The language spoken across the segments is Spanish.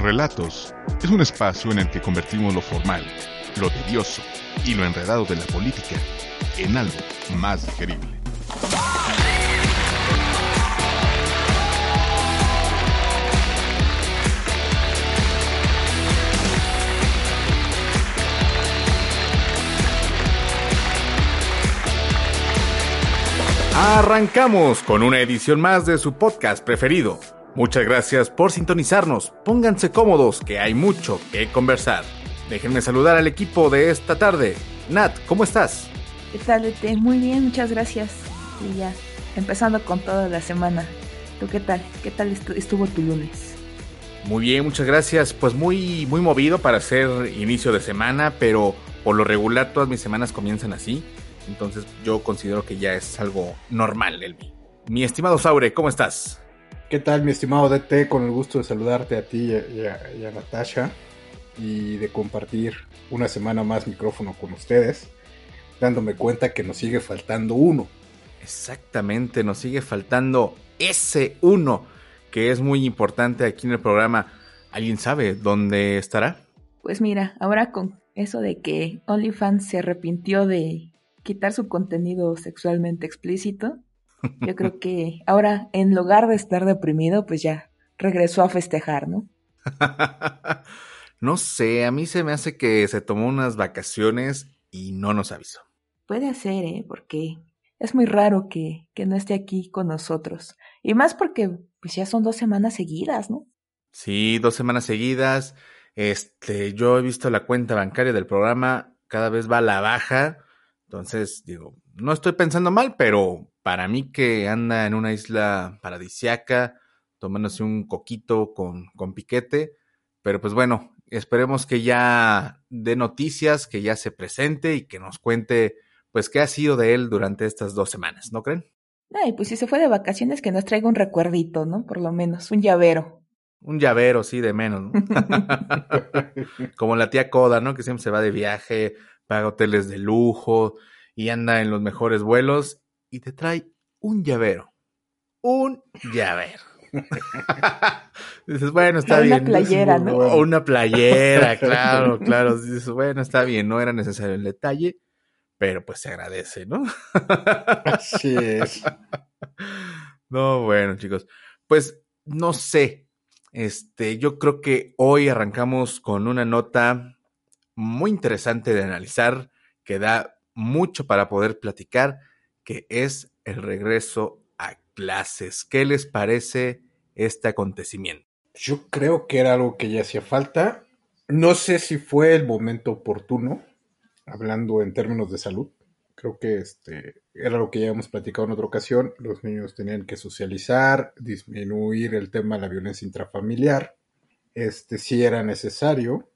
Relatos es un espacio en el que convertimos lo formal, lo tedioso y lo enredado de la política en algo más digerible. Arrancamos con una edición más de su podcast preferido. Muchas gracias por sintonizarnos. Pónganse cómodos que hay mucho que conversar. Déjenme saludar al equipo de esta tarde. Nat, ¿cómo estás? ¿Qué tal? Muy bien, muchas gracias. Y ya, empezando con toda la semana. ¿Tú qué tal? ¿Qué tal estuvo tu lunes? Muy bien, muchas gracias. Pues muy, muy movido para hacer inicio de semana, pero por lo regular todas mis semanas comienzan así. Entonces yo considero que ya es algo normal, Elvi. Mi estimado Saure, ¿cómo estás? ¿Qué tal, mi estimado DT? Con el gusto de saludarte a ti y a, Natasha y de compartir una semana más micrófono con ustedes, dándome cuenta que nos sigue faltando uno. Exactamente, nos sigue faltando ese uno, que es muy importante aquí en el programa. ¿Alguien sabe dónde estará? Pues mira, ahora con eso de que OnlyFans se arrepintió de quitar su contenido sexualmente explícito. Yo creo que ahora, en lugar de estar deprimido, pues ya regresó a festejar, ¿no? no sé, a mí se me hace que se tomó unas vacaciones y no nos avisó. Puede ser, ¿eh? Porque es muy raro que, que no esté aquí con nosotros. Y más porque pues ya son dos semanas seguidas, ¿no? Sí, dos semanas seguidas. Este, yo he visto la cuenta bancaria del programa, cada vez va a la baja. Entonces, digo, no estoy pensando mal, pero para mí que anda en una isla paradisiaca, tomándose un coquito con, con piquete, pero pues bueno, esperemos que ya dé noticias, que ya se presente y que nos cuente pues qué ha sido de él durante estas dos semanas, ¿no creen? Ay, pues si se fue de vacaciones que nos traiga un recuerdito, ¿no? Por lo menos, un llavero. Un llavero, sí, de menos, ¿no? Como la tía Coda, ¿no? Que siempre se va de viaje, paga hoteles de lujo y anda en los mejores vuelos y te trae un llavero. Un llavero. dices, bueno, está bien. Una playera, ¿no? O una playera, claro, claro. Dices, bueno, está bien, no era necesario el detalle, pero pues se agradece, ¿no? Así es. No, bueno, chicos. Pues no sé. Este, yo creo que hoy arrancamos con una nota muy interesante de analizar, que da mucho para poder platicar, que es el regreso a clases. ¿Qué les parece este acontecimiento? Yo creo que era algo que ya hacía falta. No sé si fue el momento oportuno, hablando en términos de salud. Creo que este era lo que ya hemos platicado en otra ocasión. Los niños tenían que socializar, disminuir el tema de la violencia intrafamiliar. Este sí era necesario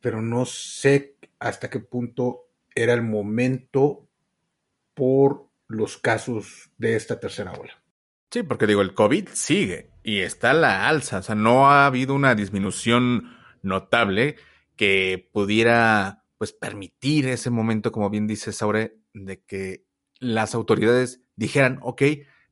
pero no sé hasta qué punto era el momento por los casos de esta tercera ola. Sí, porque digo, el COVID sigue y está la alza, o sea, no ha habido una disminución notable que pudiera pues permitir ese momento, como bien dice Saure, de que las autoridades dijeran, ok,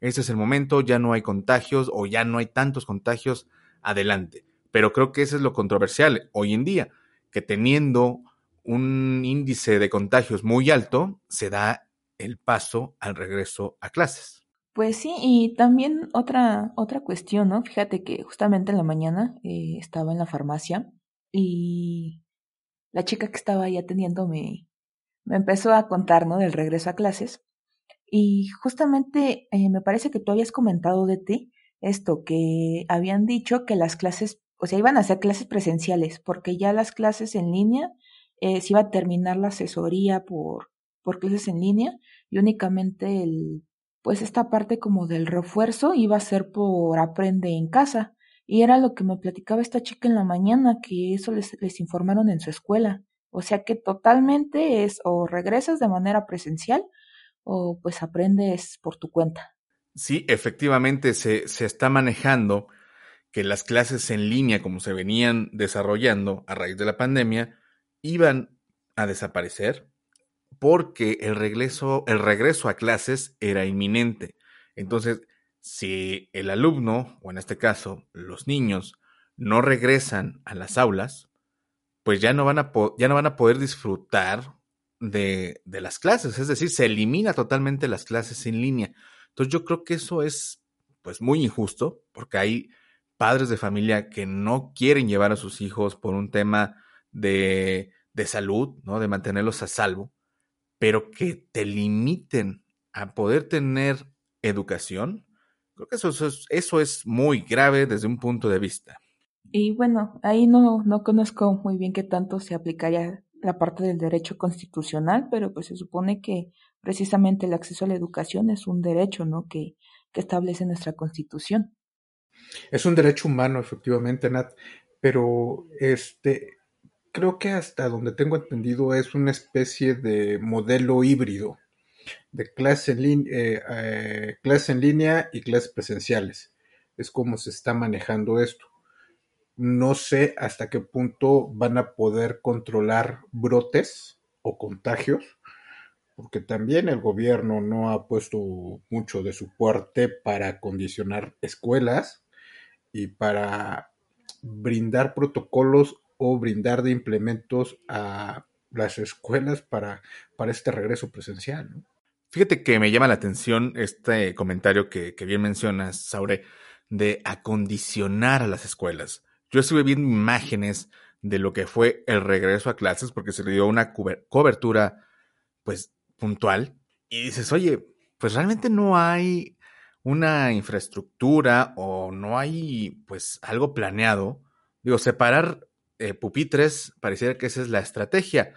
ese es el momento, ya no hay contagios o ya no hay tantos contagios, adelante. Pero creo que eso es lo controversial hoy en día que teniendo un índice de contagios muy alto, se da el paso al regreso a clases. Pues sí, y también otra, otra cuestión, ¿no? Fíjate que justamente en la mañana eh, estaba en la farmacia y la chica que estaba ahí atendiendo me, me empezó a contar, ¿no? Del regreso a clases. Y justamente eh, me parece que tú habías comentado de ti esto, que habían dicho que las clases o sea, iban a hacer clases presenciales, porque ya las clases en línea eh, se iba a terminar la asesoría por, por clases en línea y únicamente el, pues esta parte como del refuerzo iba a ser por aprende en casa. Y era lo que me platicaba esta chica en la mañana, que eso les, les informaron en su escuela. O sea que totalmente es o regresas de manera presencial o pues aprendes por tu cuenta. Sí, efectivamente se, se está manejando que las clases en línea, como se venían desarrollando a raíz de la pandemia, iban a desaparecer porque el regreso, el regreso a clases era inminente. Entonces, si el alumno, o en este caso los niños, no regresan a las aulas, pues ya no van a, ya no van a poder disfrutar de, de, las clases, es decir, se elimina totalmente las clases en línea. Entonces yo creo que eso es pues muy injusto, porque hay padres de familia que no quieren llevar a sus hijos por un tema de, de salud, ¿no? De mantenerlos a salvo, pero que te limiten a poder tener educación, Creo que eso, es, eso es muy grave desde un punto de vista. Y bueno, ahí no, no conozco muy bien qué tanto se aplicaría la parte del derecho constitucional, pero pues se supone que precisamente el acceso a la educación es un derecho, ¿no? Que, que establece nuestra constitución. Es un derecho humano, efectivamente, Nat, pero este creo que hasta donde tengo entendido es una especie de modelo híbrido de clase en, eh, eh, clase en línea y clases presenciales. Es como se está manejando esto. No sé hasta qué punto van a poder controlar brotes o contagios, porque también el gobierno no ha puesto mucho de su parte para condicionar escuelas y para brindar protocolos o brindar de implementos a las escuelas para, para este regreso presencial. Fíjate que me llama la atención este comentario que, bien mencionas, Saure, de acondicionar a las escuelas. Yo estuve viendo imágenes de lo que fue el regreso a clases porque se le dio una cobertura pues puntual y dices, oye, pues realmente no hay una infraestructura o no hay pues algo planeado. Digo, separar eh, pupitres pareciera que esa es la estrategia,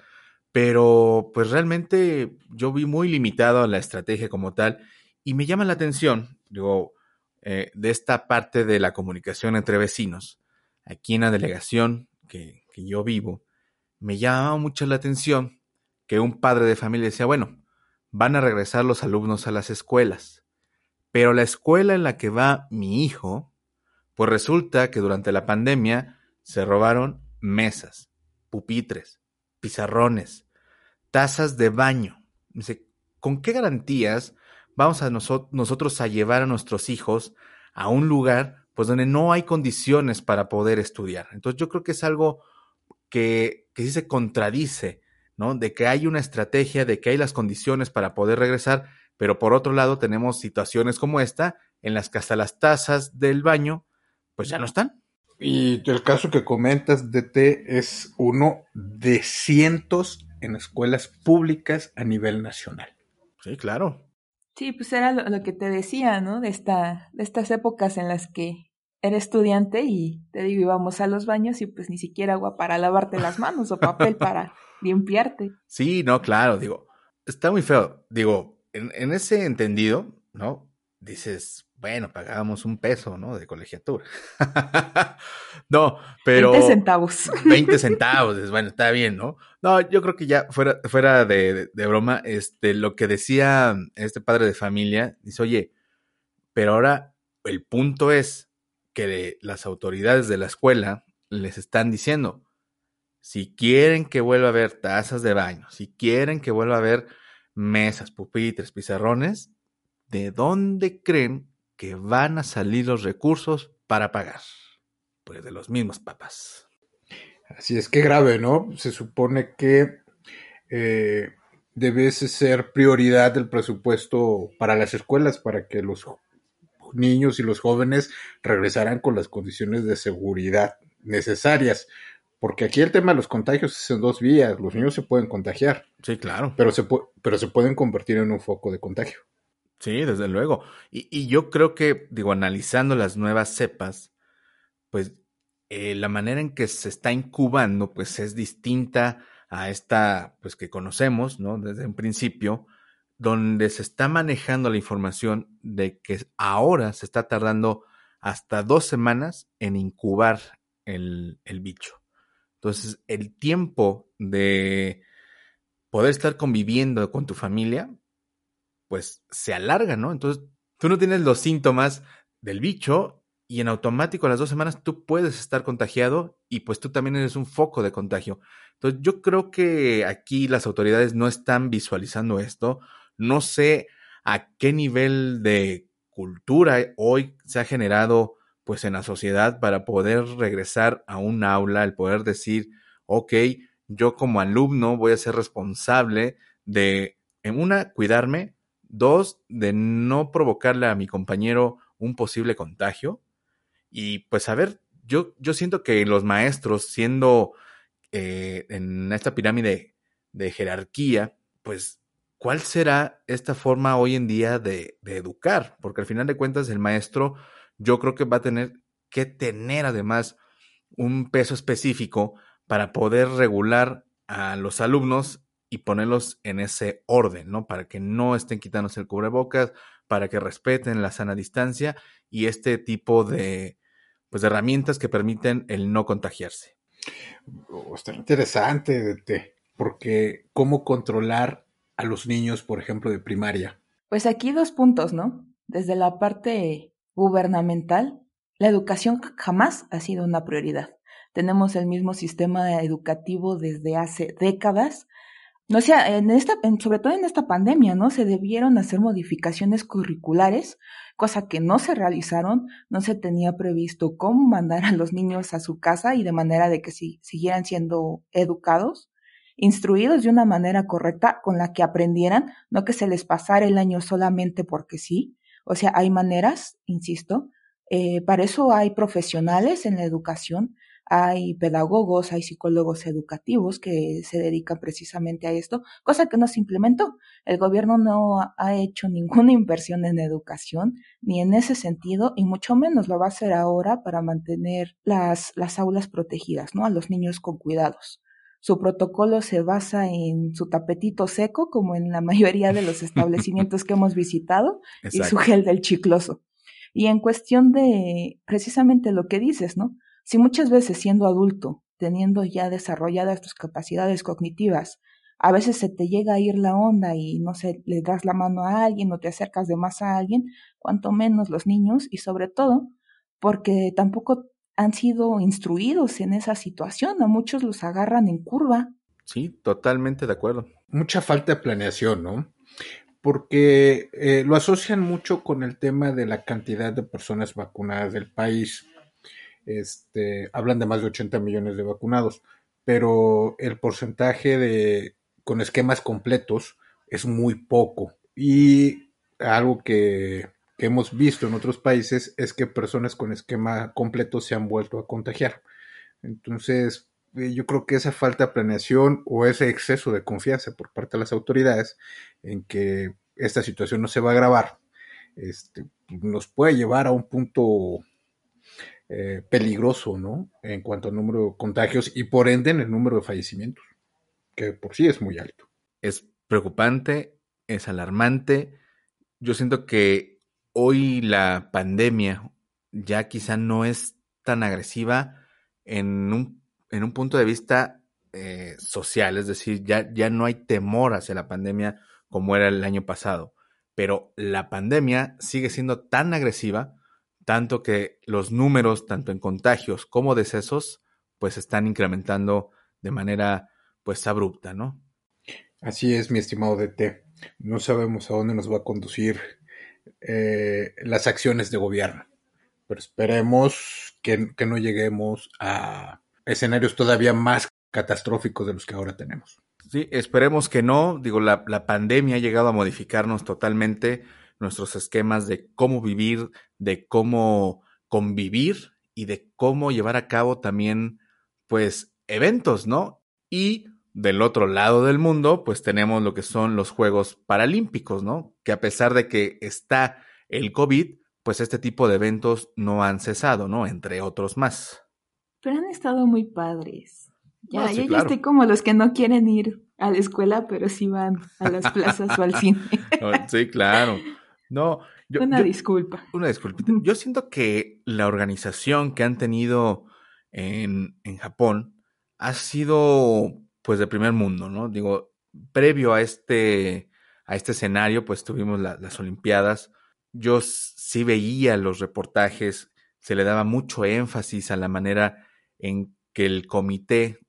pero pues realmente yo vi muy limitado la estrategia como tal y me llama la atención, digo, eh, de esta parte de la comunicación entre vecinos. Aquí en la delegación que, que yo vivo, me llama mucho la atención que un padre de familia decía, bueno, van a regresar los alumnos a las escuelas, pero la escuela en la que va mi hijo, pues resulta que durante la pandemia se robaron mesas, pupitres, pizarrones, tazas de baño. Dice, ¿con qué garantías vamos a nosotros a llevar a nuestros hijos a un lugar pues donde no hay condiciones para poder estudiar? Entonces yo creo que es algo que, que sí se contradice, ¿no? De que hay una estrategia, de que hay las condiciones para poder regresar, pero por otro lado tenemos situaciones como esta en las que hasta las tazas del baño pues ya no están. Y el caso que comentas, DT, es uno de cientos en escuelas públicas a nivel nacional. Sí, claro. Sí, pues era lo, que te decía, ¿no? De, esta, de estas épocas en las que era estudiante y te digo, íbamos a los baños y pues ni siquiera agua para lavarte las manos o papel para limpiarte. Sí, no, claro, digo, está muy feo. Digo, en, en ese entendido, ¿no? Dices, bueno, pagábamos un peso, ¿no? De colegiatura. no, pero... 20 centavos. 20 centavos, bueno, está bien, ¿no? No, yo creo que ya fuera, fuera de, de, broma, este, lo que decía este padre de familia, dice, oye, pero ahora el punto es que las autoridades de la escuela les están diciendo, si quieren que vuelva a haber tazas de baño, si quieren que vuelva a haber mesas, pupitres, pizarrones, ¿de dónde creen que van a salir los recursos para pagar. Pues de los mismos papas. Así es que grave, ¿no? Se supone que eh, debe ser prioridad del presupuesto para las escuelas, para que los niños y los jóvenes regresaran con las condiciones de seguridad necesarias. Porque aquí el tema de los contagios es en dos vías. Los niños se pueden contagiar. Sí, claro. Pero se, pero se pueden convertir en un foco de contagio. Sí, desde luego. Y, yo creo que, digo, analizando las nuevas cepas, pues eh, la manera en que se está incubando, pues es distinta a esta, pues que conocemos, ¿no? Desde un principio, donde se está manejando la información de que ahora se está tardando hasta dos semanas en incubar el, el bicho. Entonces, el tiempo de poder estar conviviendo con tu familia, pues se alarga, ¿no? Entonces, tú no tienes los síntomas del bicho y en automático a las dos semanas tú puedes estar contagiado y pues tú también eres un foco de contagio. Entonces, yo creo que aquí las autoridades no están visualizando esto. No sé a qué nivel de cultura hoy se ha generado pues en la sociedad para poder regresar a un aula, el poder decir, ok, yo como alumno voy a ser responsable de, en una, cuidarme, dos, de no provocarle a mi compañero un posible contagio. Y pues a ver, yo, yo siento que los maestros, siendo eh, en esta pirámide de jerarquía, pues, ¿cuál será esta forma hoy en día de, de educar? Porque al final de cuentas el maestro yo creo que va a tener que tener además un peso específico para poder regular a los alumnos y ponerlos en ese orden, ¿no? Para que no estén quitándose el cubrebocas, para que respeten la sana distancia y este tipo de, pues, de herramientas que permiten el no contagiarse. Oh, está interesante, porque cómo controlar a los niños, por ejemplo, de primaria. Pues aquí dos puntos, ¿no? Desde la parte gubernamental, la educación jamás ha sido una prioridad. Tenemos el mismo sistema educativo desde hace décadas. No sé, en esta, sobre todo en esta pandemia, ¿no? Se debieron hacer modificaciones curriculares, cosa que no se realizaron, no se tenía previsto cómo mandar a los niños a su casa y de manera de que si, siguieran siendo educados, instruidos de una manera correcta con la que aprendieran, no que se les pasara el año solamente porque sí. O sea, hay maneras, insisto, eh, para eso hay profesionales en la educación, hay pedagogos, hay psicólogos educativos que se dedican precisamente a esto, cosa que no se implementó. El gobierno no ha hecho ninguna inversión en educación, ni en ese sentido, y mucho menos lo va a hacer ahora para mantener las, las aulas protegidas, ¿no? A los niños con cuidados. Su protocolo se basa en su tapetito seco, como en la mayoría de los establecimientos que hemos visitado, y su gel del chicloso. Y en cuestión de precisamente lo que dices, ¿no? Si muchas veces siendo adulto, teniendo ya desarrolladas tus capacidades cognitivas, a veces se te llega a ir la onda y no sé, le das la mano a alguien o te acercas de más a alguien, cuanto menos los niños y sobre todo porque tampoco han sido instruidos en esa situación, a muchos los agarran en curva. Sí, totalmente de acuerdo. Mucha falta de planeación, ¿no? porque eh, lo asocian mucho con el tema de la cantidad de personas vacunadas del país. Este, hablan de más de 80 millones de vacunados, pero el porcentaje de con esquemas completos es muy poco. Y algo que, hemos visto en otros países es que personas con esquema completo se han vuelto a contagiar. Entonces, eh, yo creo que esa falta de planeación o ese exceso de confianza por parte de las autoridades en que esta situación no se va a agravar, este, nos puede llevar a un punto eh, peligroso, ¿no? En cuanto al número de contagios y por ende en el número de fallecimientos, que por sí es muy alto. Es preocupante, es alarmante. Yo siento que hoy la pandemia ya quizá no es tan agresiva en un en un punto de vista eh, social, es decir, ya, ya no hay temor hacia la pandemia como era el año pasado, pero la pandemia sigue siendo tan agresiva, tanto que los números, tanto en contagios como decesos, pues están incrementando de manera pues abrupta, ¿no? Así es, mi estimado DT. No sabemos a dónde nos va a conducir eh, las acciones de gobierno, pero esperemos que, que no lleguemos a escenarios todavía más catastróficos de los que ahora tenemos. Sí, esperemos que no. Digo, la, pandemia ha llegado a modificarnos totalmente nuestros esquemas de cómo vivir, de cómo convivir y de cómo llevar a cabo también, pues, eventos, ¿no? Y del otro lado del mundo, pues tenemos lo que son los Juegos Paralímpicos, ¿no? Que a pesar de que está el COVID, pues este tipo de eventos no han cesado, ¿no? Entre otros más. Pero han estado muy padres. Ya, yo ya estoy como los que no quieren ir a la escuela, pero sí van a las plazas o al cine. sí, claro. No, una disculpa. Una disculpa. Yo siento que la organización que han tenido en, en Japón ha sido pues de primer mundo, ¿no? Digo, previo a este, a este escenario, pues tuvimos las Olimpiadas. Yo sí veía los reportajes, se le daba mucho énfasis a la manera en que el comité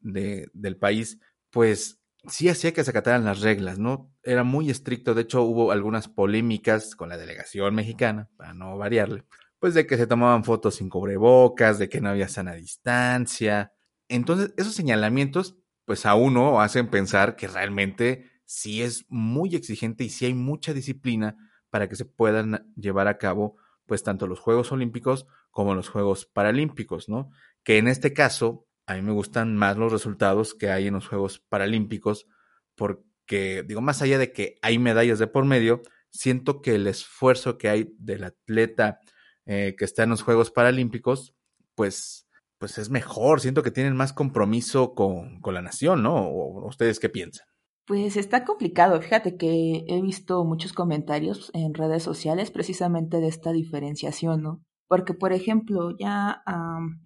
de, del país, pues sí hacía que se acataran las reglas, ¿no? Era muy estricto, de hecho hubo algunas polémicas con la delegación mexicana, para no variarle, pues de que se tomaban fotos sin cubrebocas, de que no había sana distancia. Entonces, esos señalamientos, pues a uno hacen pensar que realmente sí es muy exigente y sí hay mucha disciplina para que se puedan llevar a cabo, pues tanto los Juegos Olímpicos como los Juegos Paralímpicos, ¿no? Que en este caso, a mí me gustan más los resultados que hay en los Juegos Paralímpicos, porque, digo, más allá de que hay medallas de por medio, siento que el esfuerzo que hay del atleta eh, que está en los Juegos Paralímpicos, pues, pues es mejor, siento que tienen más compromiso con, con la nación, ¿no? ¿O ¿Ustedes qué piensan? Pues está complicado, fíjate que he visto muchos comentarios en redes sociales precisamente de esta diferenciación, ¿no? Porque, por ejemplo, ya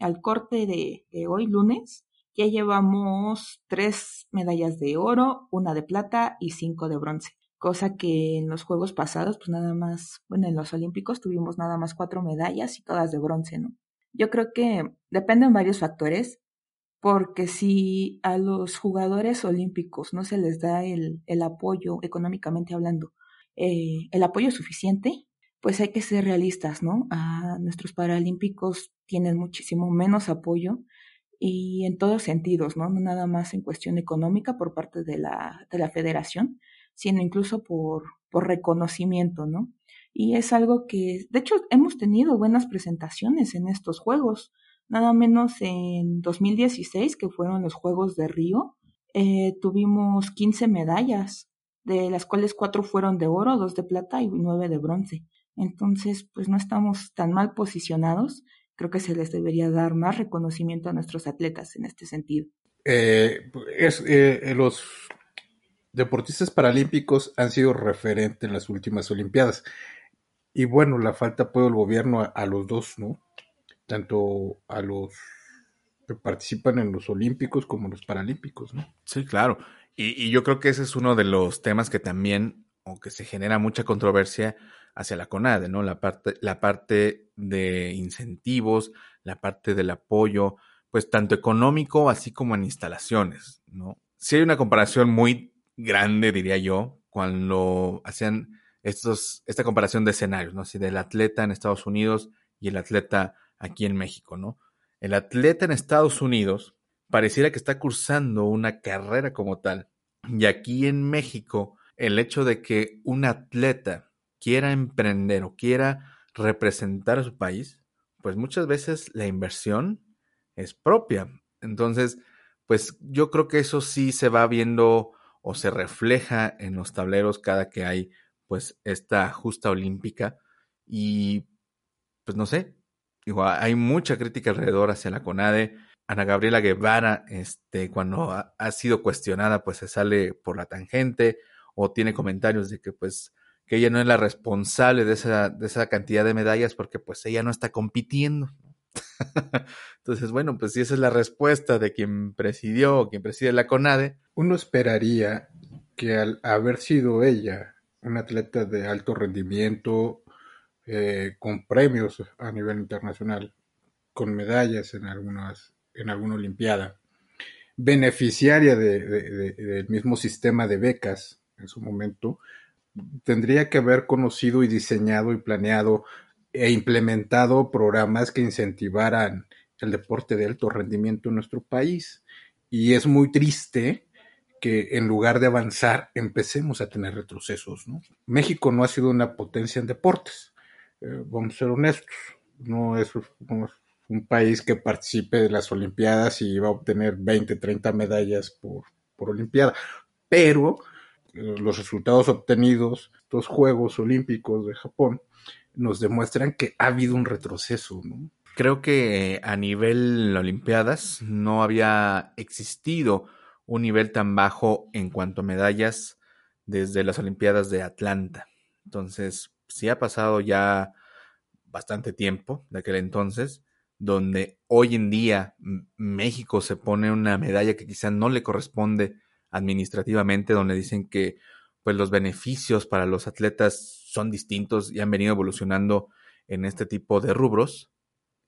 al corte de, hoy, lunes, ya llevamos tres medallas de oro, una de plata y cinco de bronce. Cosa que en los Juegos pasados, pues nada más, bueno, en los Olímpicos tuvimos nada más cuatro medallas y todas de bronce, ¿no? Yo creo que dependen varios factores, porque si a los jugadores olímpicos no se les da el, el apoyo, económicamente hablando, eh, el apoyo suficiente, pues hay que ser realistas, ¿no? A nuestros paralímpicos tienen muchísimo menos apoyo y en todos sentidos, ¿no? No nada más en cuestión económica por parte de la, de la federación, sino incluso por, por reconocimiento, ¿no? Y es algo que, de hecho, hemos tenido buenas presentaciones en estos juegos, nada menos en 2016, que fueron los Juegos de Río, eh, tuvimos 15 medallas, de las cuales cuatro fueron de oro, dos de plata y nueve de bronce. Entonces, pues no estamos tan mal posicionados. Creo que se les debería dar más reconocimiento a nuestros atletas en este sentido. Eh, es, eh, eh, los deportistas paralímpicos han sido referente en las últimas Olimpiadas. Y bueno, la falta puede el gobierno a, los dos, ¿no? Tanto a los que participan en los Olímpicos como en los Paralímpicos, ¿no? Sí, claro. Y, y yo creo que ese es uno de los temas que también, o que se genera mucha controversia, hacia la CONADE, ¿no? La parte, la parte de incentivos, la parte del apoyo, pues tanto económico así como en instalaciones, ¿no? Si hay una comparación muy grande, diría yo, cuando hacían estos, esta comparación de escenarios, ¿no? Así del atleta en Estados Unidos y el atleta aquí en México, ¿no? El atleta en Estados Unidos pareciera que está cursando una carrera como tal. Y aquí en México, el hecho de que un atleta quiera emprender o quiera representar a su país, pues muchas veces la inversión es propia. Entonces, pues yo creo que eso sí se va viendo o se refleja en los tableros cada que hay pues esta justa olímpica y pues no sé, igual hay mucha crítica alrededor hacia la CONADE. Ana Gabriela Guevara, este, cuando ha, ha sido cuestionada, pues se sale por la tangente o tiene comentarios de que pues que ella no es la responsable de esa, de esa cantidad de medallas porque pues ella no está compitiendo. Entonces, bueno, pues si esa es la respuesta de quien presidió o quien preside la CONADE. Uno esperaría que al haber sido ella una atleta de alto rendimiento, eh, con premios a nivel internacional, con medallas en algunas, en alguna olimpiada, beneficiaria del mismo sistema de becas en su momento, tendría que haber conocido y diseñado y planeado e implementado programas que incentivaran el deporte de alto rendimiento en nuestro país. Y es muy triste que en lugar de avanzar empecemos a tener retrocesos. México no ha sido una potencia en deportes, eh, vamos a ser honestos, no es, un país que participe de las Olimpiadas y va a obtener 20, 30 medallas por, por Olimpiada, pero los resultados obtenidos, los Juegos Olímpicos de Japón, nos demuestran que ha habido un retroceso, ¿no? Creo que a nivel Olimpiadas no había existido un nivel tan bajo en cuanto a medallas desde las Olimpiadas de Atlanta. Entonces, sí ha pasado ya bastante tiempo de aquel entonces, donde hoy en día México se pone una medalla que quizá no le corresponde administrativamente, donde dicen que pues los beneficios para los atletas son distintos y han venido evolucionando en este tipo de rubros.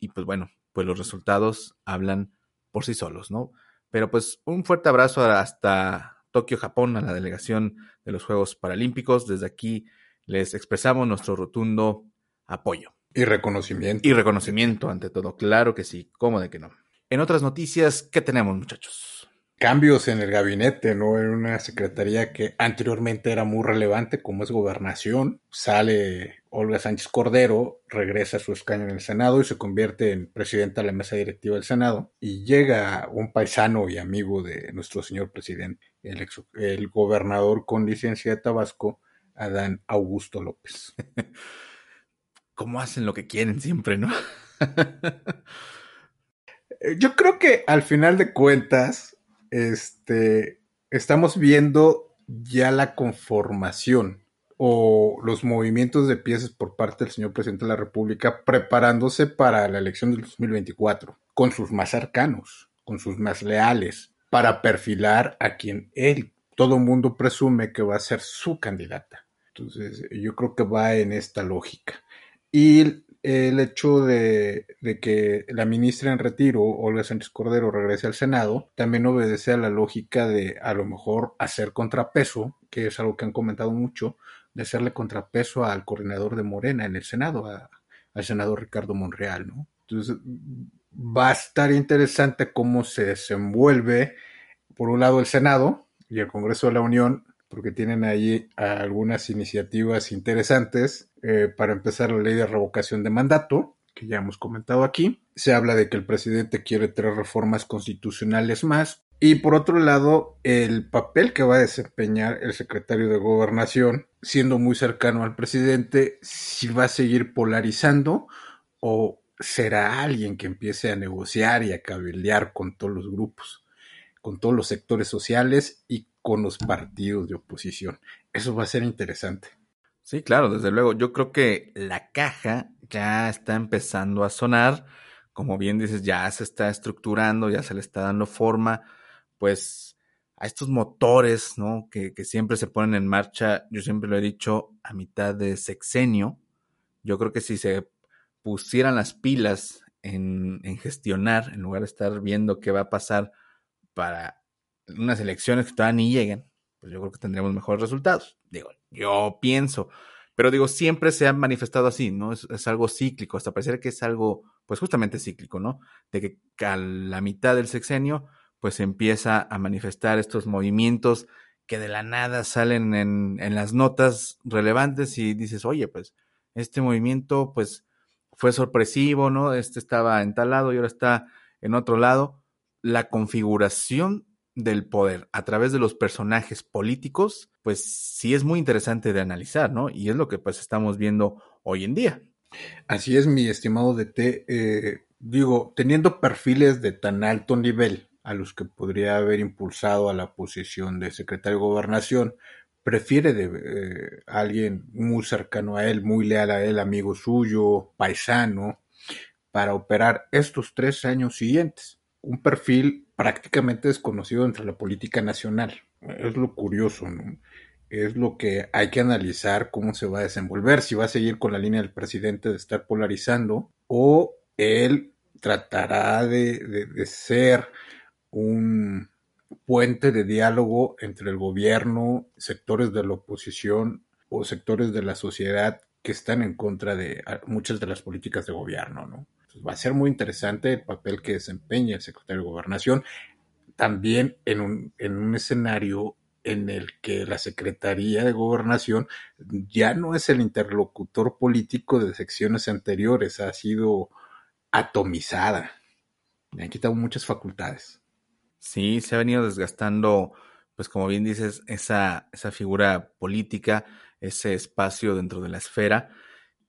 Y pues bueno, pues los resultados hablan por sí solos, ¿no? Pero pues un fuerte abrazo hasta Tokio, Japón, a la delegación de los Juegos Paralímpicos. Desde aquí les expresamos nuestro rotundo apoyo. Y reconocimiento. Y reconocimiento ante todo, claro que sí, ¿cómo de que no? En otras noticias, ¿qué tenemos muchachos? Cambios en el gabinete, ¿no? En una secretaría que anteriormente era muy relevante, como es gobernación. Sale Olga Sánchez Cordero, regresa a su escaño en el Senado y se convierte en presidenta de la mesa directiva del Senado. Y llega un paisano y amigo de nuestro señor presidente, el, el gobernador con licencia de Tabasco, Adán Augusto López. ¿Cómo hacen lo que quieren siempre, no? Yo creo que al final de cuentas, este, estamos viendo ya la conformación o los movimientos de piezas por parte del señor presidente de la República preparándose para la elección del 2024, con sus más cercanos, con sus más leales, para perfilar a quien él, todo mundo presume que va a ser su candidata. Entonces, yo creo que va en esta lógica. Y el hecho de, que la ministra en retiro, Olga Sánchez Cordero, regrese al Senado, también obedece a la lógica de a lo mejor hacer contrapeso, que es algo que han comentado mucho, de hacerle contrapeso al coordinador de Morena en el Senado, al senador Ricardo Monreal, ¿no? Entonces, va a estar interesante cómo se desenvuelve, por un lado, el Senado y el Congreso de la Unión porque tienen ahí algunas iniciativas interesantes. Eh, para empezar, la ley de revocación de mandato, que ya hemos comentado aquí. Se habla de que el presidente quiere tres reformas constitucionales más. Y por otro lado, el papel que va a desempeñar el secretario de Gobernación, siendo muy cercano al presidente, si va a seguir polarizando o será alguien que empiece a negociar y a cabildear con todos los grupos, con todos los sectores sociales y con los partidos de oposición. Eso va a ser interesante. Sí, claro, desde luego. Yo creo que la caja ya está empezando a sonar. Como bien dices, ya se está estructurando, ya se le está dando forma, pues, a estos motores, ¿no? Que, que siempre se ponen en marcha, yo siempre lo he dicho, a mitad de sexenio. Yo creo que si se pusieran las pilas en, en gestionar, en lugar de estar viendo qué va a pasar para unas elecciones que todavía ni lleguen, pues yo creo que tendremos mejores resultados. Digo, yo pienso, pero digo, siempre se ha manifestado así, ¿no? Es, algo cíclico, hasta parecer que es algo, pues justamente cíclico, ¿no? De que a la mitad del sexenio, pues empieza a manifestar estos movimientos que de la nada salen en, en las notas relevantes y dices, oye, pues este movimiento, pues fue sorpresivo, ¿no? Este estaba en tal lado y ahora está en otro lado. La configuración del poder a través de los personajes políticos, pues sí es muy interesante de analizar, ¿no? Y es lo que pues estamos viendo hoy en día. Así es, mi estimado DT. Eh, digo, teniendo perfiles de tan alto nivel a los que podría haber impulsado a la posición de secretario de gobernación, prefiere de eh, alguien muy cercano a él, muy leal a él, amigo suyo, paisano, para operar estos tres años siguientes. Un perfil prácticamente desconocido entre la política nacional. Es lo curioso, ¿no? Es lo que hay que analizar cómo se va a desenvolver, si va a seguir con la línea del presidente de estar polarizando o él tratará de, de ser un puente de diálogo entre el gobierno, sectores de la oposición o sectores de la sociedad que están en contra de muchas de las políticas de gobierno, ¿no? Va a ser muy interesante el papel que desempeña el secretario de Gobernación, también en un, en un escenario en el que la Secretaría de Gobernación ya no es el interlocutor político de secciones anteriores, ha sido atomizada. Le han quitado muchas facultades. Sí, se ha venido desgastando, pues como bien dices, esa, esa figura política, ese espacio dentro de la esfera.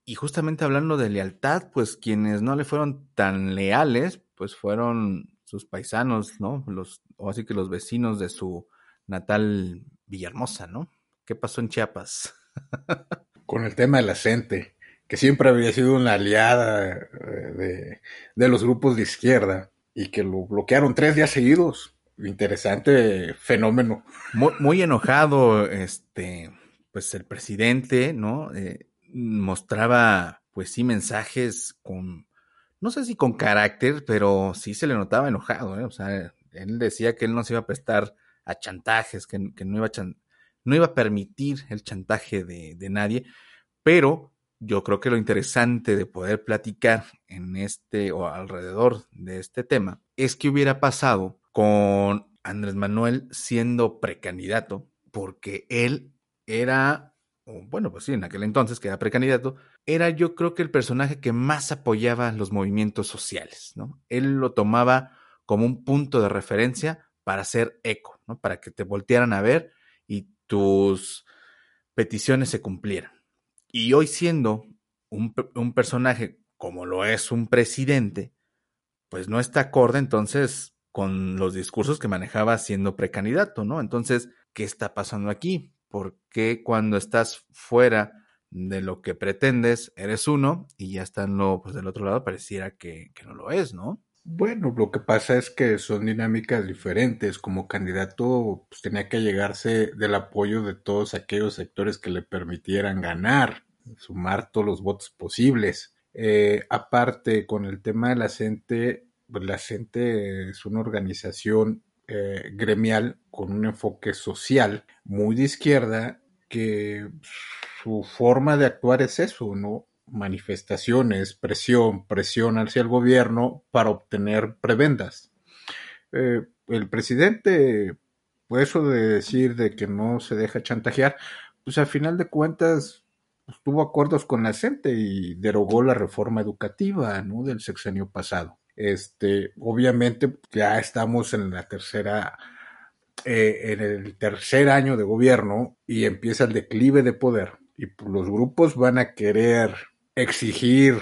Y justamente hablando de lealtad, pues quienes no le fueron tan leales, pues fueron sus paisanos, ¿no? Los, o así que los vecinos de su natal Villahermosa, ¿no? ¿Qué pasó en Chiapas? Con el tema de la gente, que siempre había sido una aliada eh, de, de los grupos de izquierda y que lo bloquearon tres días seguidos. Interesante fenómeno. Muy, muy enojado, este, pues el presidente, ¿no? Eh, mostraba, pues sí, mensajes con, no sé si con carácter, pero sí se le notaba enojado, ¿eh? O sea, él decía que él no se iba a prestar a chantajes, que, que no, iba a no iba a permitir el chantaje de, de nadie, pero yo creo que lo interesante de poder platicar en este o alrededor de este tema es que hubiera pasado con Andrés Manuel siendo precandidato, porque él era, bueno, pues sí, en aquel entonces que era precandidato, era yo creo que el personaje que más apoyaba los movimientos sociales, ¿no? Él lo tomaba como un punto de referencia para hacer eco, ¿no? Para que te voltearan a ver y tus peticiones se cumplieran. Y hoy siendo un, un personaje como lo es un presidente, pues no está acorde entonces con los discursos que manejaba siendo precandidato, ¿no? Entonces, ¿qué está pasando aquí? ¿Por qué cuando estás fuera de lo que pretendes eres uno y ya estando pues, del otro lado pareciera que, que no lo es, ¿no? Bueno, lo que pasa es que son dinámicas diferentes. Como candidato, pues tenía que llegarse del apoyo de todos aquellos sectores que le permitieran ganar, sumar todos los votos posibles. Eh, aparte, con el tema de la gente, pues, la gente es una organización eh, gremial con un enfoque social muy de izquierda que su forma de actuar es eso, ¿no? Manifestaciones, presión, presión hacia el gobierno para obtener prebendas. Eh, el presidente, pues eso de decir de que no se deja chantajear, pues al final de cuentas pues, tuvo acuerdos con la gente y derogó la reforma educativa, ¿no? Del sexenio pasado. Este, obviamente ya estamos en la tercera, eh, en el tercer año de gobierno y empieza el declive de poder y pues, los grupos van a querer exigir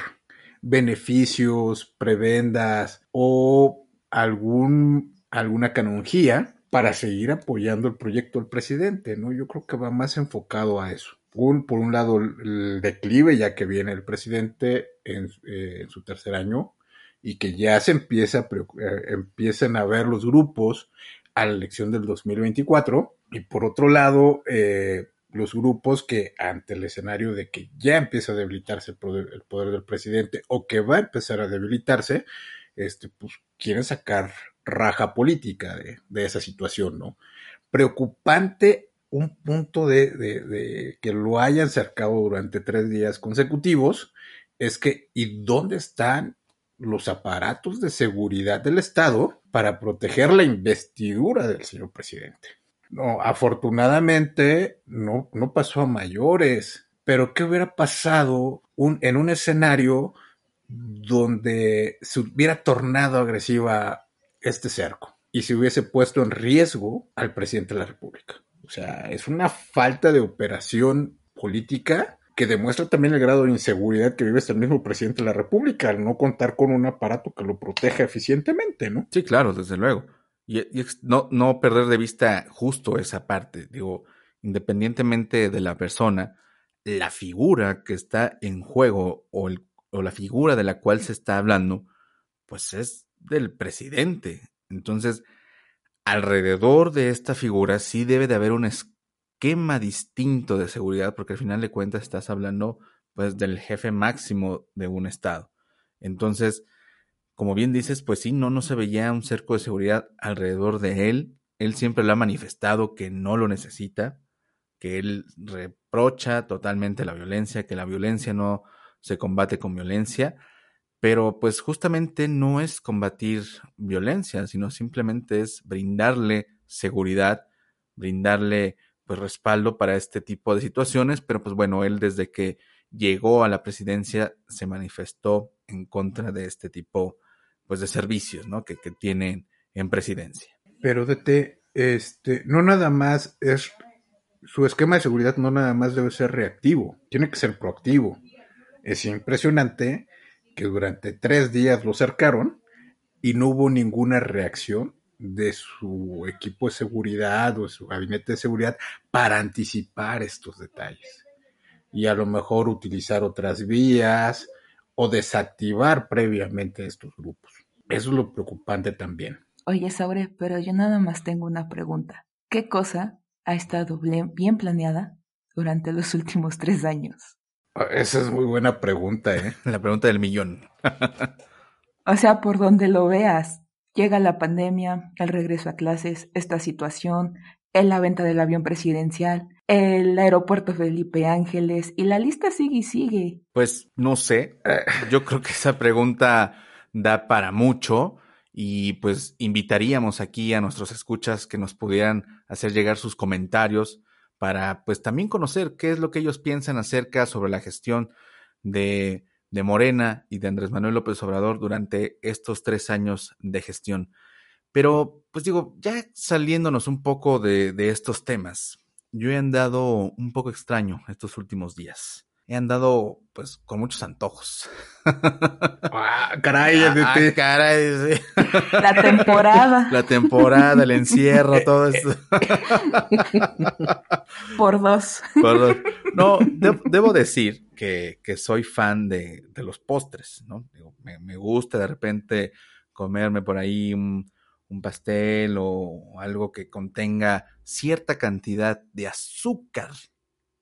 beneficios, prebendas o algún, alguna canonjía para seguir apoyando el proyecto del presidente, ¿no? Yo creo que va más enfocado a eso. Por un lado, el declive, ya que viene el presidente en, eh, en su tercer año, y que ya se empieza a, eh, empiecen a ver los grupos a la elección del 2024 y por otro lado eh, los grupos que ante el escenario de que ya empieza a debilitarse el poder, el poder, del presidente o que va a empezar a debilitarse, este, pues quieren sacar raja política de, de esa situación, ¿no? Preocupante un punto de, de, que lo hayan cercado durante tres días consecutivos es que, ¿y dónde están los aparatos de seguridad del Estado para proteger la investidura del señor presidente. No, afortunadamente no, no pasó a mayores, pero ¿qué hubiera pasado en un escenario donde se hubiera tornado agresiva este cerco y se hubiese puesto en riesgo al presidente de la República? O sea, es una falta de operación política que demuestra también el grado de inseguridad que vive este mismo presidente de la República al no contar con un aparato que lo proteja eficientemente, ¿no? Sí, claro, desde luego. Y, y no, no perder de vista justo esa parte, digo, independientemente de la persona, la figura que está en juego o, el, o la figura de la cual se está hablando, pues es del presidente. Entonces, alrededor de esta figura sí debe de haber un esquema distinto de seguridad, porque al final de cuentas estás hablando pues del jefe máximo de un estado. Entonces, como bien dices, pues sí, no, no se veía un cerco de seguridad alrededor de él. Él siempre lo ha manifestado que no lo necesita, que él reprocha totalmente la violencia, que la violencia no se combate con violencia, pero pues justamente no es combatir violencia, sino simplemente es brindarle seguridad, brindarle pues respaldo para este tipo de situaciones, pero pues bueno, él desde que llegó a la presidencia se manifestó en contra de este tipo pues de servicios, ¿no? Que, que tienen en presidencia. Pero DT, este, no nada más es su esquema de seguridad no nada más debe ser reactivo, tiene que ser proactivo. Es impresionante que durante tres días lo cercaron y no hubo ninguna reacción de su equipo de seguridad o de su gabinete de seguridad para anticipar estos detalles. Y a lo mejor utilizar otras vías o desactivar previamente estos grupos. Eso es lo preocupante también. Oye, Saure, pero yo nada más tengo una pregunta. ¿Qué cosa ha estado bien planeada durante los últimos tres años? Ah, esa es muy buena pregunta, ¿eh? La pregunta del millón. o sea, por donde lo veas, llega la pandemia, el regreso a clases, esta situación, la venta del avión presidencial, el aeropuerto Felipe Ángeles, y la lista sigue y sigue. Pues no sé, yo creo que esa pregunta da para mucho y pues invitaríamos aquí a nuestros escuchas que nos pudieran hacer llegar sus comentarios para pues también conocer qué es lo que ellos piensan acerca sobre la gestión de, de Morena y de Andrés Manuel López Obrador durante estos tres años de gestión. Pero pues digo, ya saliéndonos un poco de, de estos temas, yo he andado un poco extraño estos últimos días he andado pues con muchos antojos. Ah, caray, ah, caray. La temporada. La temporada, el encierro, todo eso. Por dos. Por dos. No, debo decir que, soy fan de, de, los postres, ¿no? Me, me, gusta de repente comerme por ahí un, un pastel o algo que contenga cierta cantidad de azúcar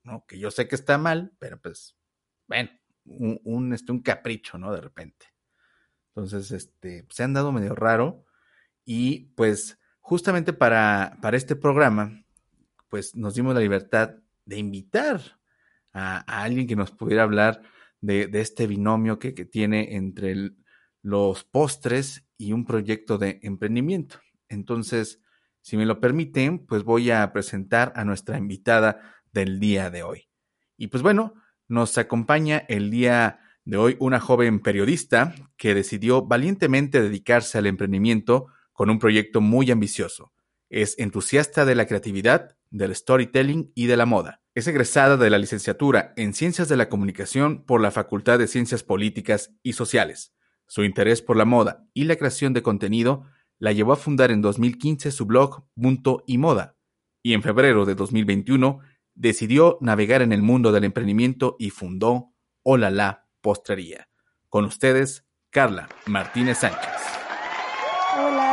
¿no? Que yo sé que está mal, pero pues, bueno, un, este, un capricho, ¿no? De repente. Entonces, este, se han dado medio raro y pues justamente para, para este programa, pues nos dimos la libertad de invitar a, alguien que nos pudiera hablar de, este binomio que tiene entre los postres y un proyecto de emprendimiento. Entonces, si me lo permiten, pues voy a presentar a nuestra invitada del día de hoy. Y pues bueno, nos acompaña el día de hoy una joven periodista que decidió valientemente dedicarse al emprendimiento con un proyecto muy ambicioso. Es entusiasta de la creatividad, del storytelling y de la moda. Es egresada de la licenciatura en Ciencias de la Comunicación por la Facultad de Ciencias Políticas y Sociales. Su interés por la moda y la creación de contenido la llevó a fundar en 2015 su blog Punto y Moda, y en febrero de 2021 decidió navegar en el mundo del emprendimiento y fundó Hola La Postrería. Con ustedes, Carla Martínez Sánchez. Hola,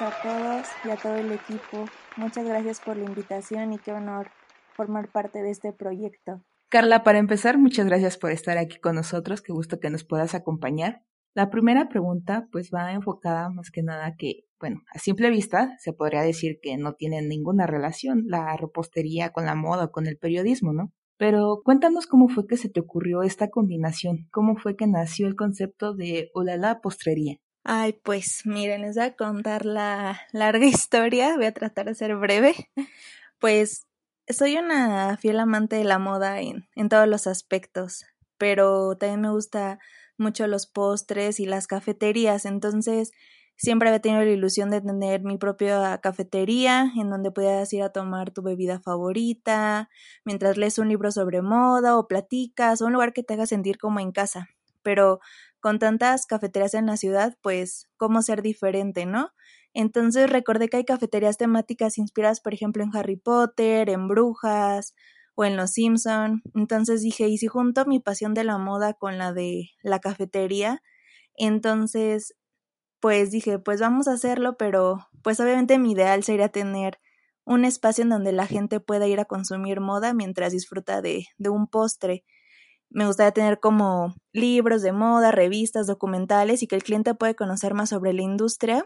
noches a todos y a todo el equipo. Muchas gracias por la invitación y qué honor formar parte de este proyecto. Carla, para empezar, muchas gracias por estar aquí con nosotros. Qué gusto que nos puedas acompañar. La primera pregunta pues va enfocada más que nada que, bueno, a simple vista se podría decir que no tiene ninguna relación la repostería con la moda o con el periodismo, ¿no? Pero cuéntanos cómo fue que se te ocurrió esta combinación, cómo fue que nació el concepto de Olala Postrería. Ay, pues miren, les voy a contar la larga historia, voy a tratar de ser breve. Pues soy una fiel amante de la moda en, en todos los aspectos, pero también me gusta mucho los postres y las cafeterías, entonces siempre había tenido la ilusión de tener mi propia cafetería en donde pudieras ir a tomar tu bebida favorita, mientras lees un libro sobre moda o platicas, o un lugar que te haga sentir como en casa. Pero con tantas cafeterías en la ciudad, pues, ¿cómo ser diferente, no? Entonces recordé que hay cafeterías temáticas inspiradas, por ejemplo, en Harry Potter, en Brujas, o en Los Simpson. Entonces dije, ¿y si junto mi pasión de la moda con la de la cafetería? Entonces, pues dije, pues vamos a hacerlo, pero pues obviamente mi ideal sería tener un espacio en donde la gente pueda ir a consumir moda mientras disfruta de, de un postre. Me gustaría tener como libros de moda, revistas, documentales y que el cliente pueda conocer más sobre la industria